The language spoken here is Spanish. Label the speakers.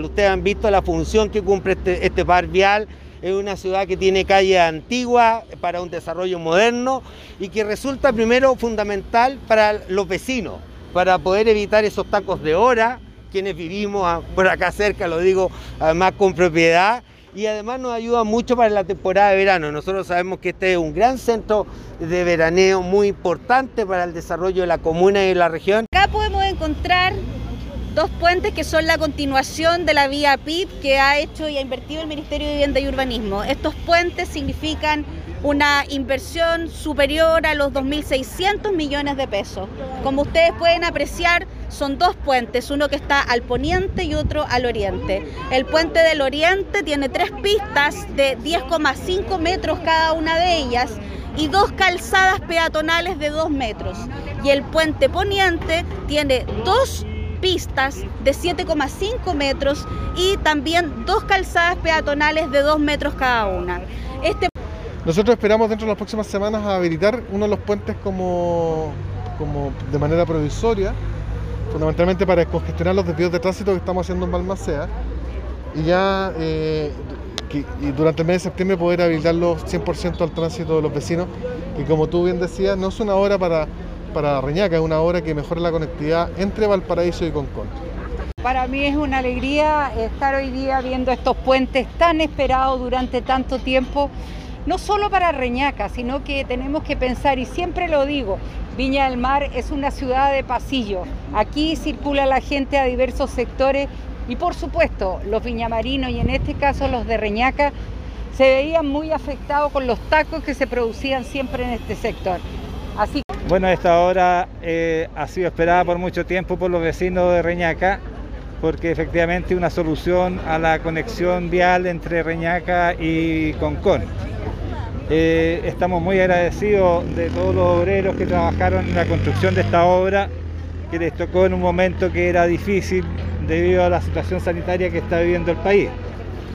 Speaker 1: Ustedes han visto la función que cumple este, este par vial. Es una ciudad que tiene calle antigua para un desarrollo moderno y que resulta primero fundamental para los vecinos, para poder evitar esos tacos de hora, quienes vivimos por acá cerca, lo digo además con propiedad, y además nos ayuda mucho para la temporada de verano. Nosotros sabemos que este es un gran centro de veraneo muy importante para el desarrollo de la comuna y de la región.
Speaker 2: Acá podemos encontrar dos puentes que son la continuación de la vía PIP que ha hecho y ha invertido el Ministerio de Vivienda y Urbanismo. Estos puentes significan una inversión superior a los 2.600 millones de pesos. Como ustedes pueden apreciar, son dos puentes, uno que está al poniente y otro al oriente. El puente del oriente tiene tres pistas de 10,5 metros cada una de ellas y dos calzadas peatonales de 2 metros. Y el puente poniente tiene dos pistas de 7,5 metros y también dos calzadas peatonales de 2 metros cada una.
Speaker 3: Este... Nosotros esperamos dentro de las próximas semanas habilitar uno de los puentes como, como de manera provisoria, fundamentalmente para descongestionar los desvíos de tránsito que estamos haciendo en Balmacea y ya eh, durante el mes de septiembre poder habilitarlo 100% al tránsito de los vecinos, que como tú bien decías, no es una hora para para Reñaca, una obra que mejora la conectividad entre Valparaíso y Concón.
Speaker 4: Para mí es una alegría estar hoy día viendo estos puentes tan esperados durante tanto tiempo, no solo para Reñaca, sino que tenemos que pensar, y siempre lo digo, Viña del Mar es una ciudad de pasillo. Aquí circula la gente a diversos sectores y por supuesto los viñamarinos y en este caso los de Reñaca se veían muy afectados con los tacos que se producían siempre en este sector.
Speaker 5: Así bueno, esta obra eh, ha sido esperada por mucho tiempo por los vecinos de Reñaca, porque efectivamente una solución a la conexión vial entre Reñaca y Concón. Eh, estamos muy agradecidos de todos los obreros que trabajaron en la construcción de esta obra, que les tocó en un momento que era difícil debido a la situación sanitaria que está viviendo el país.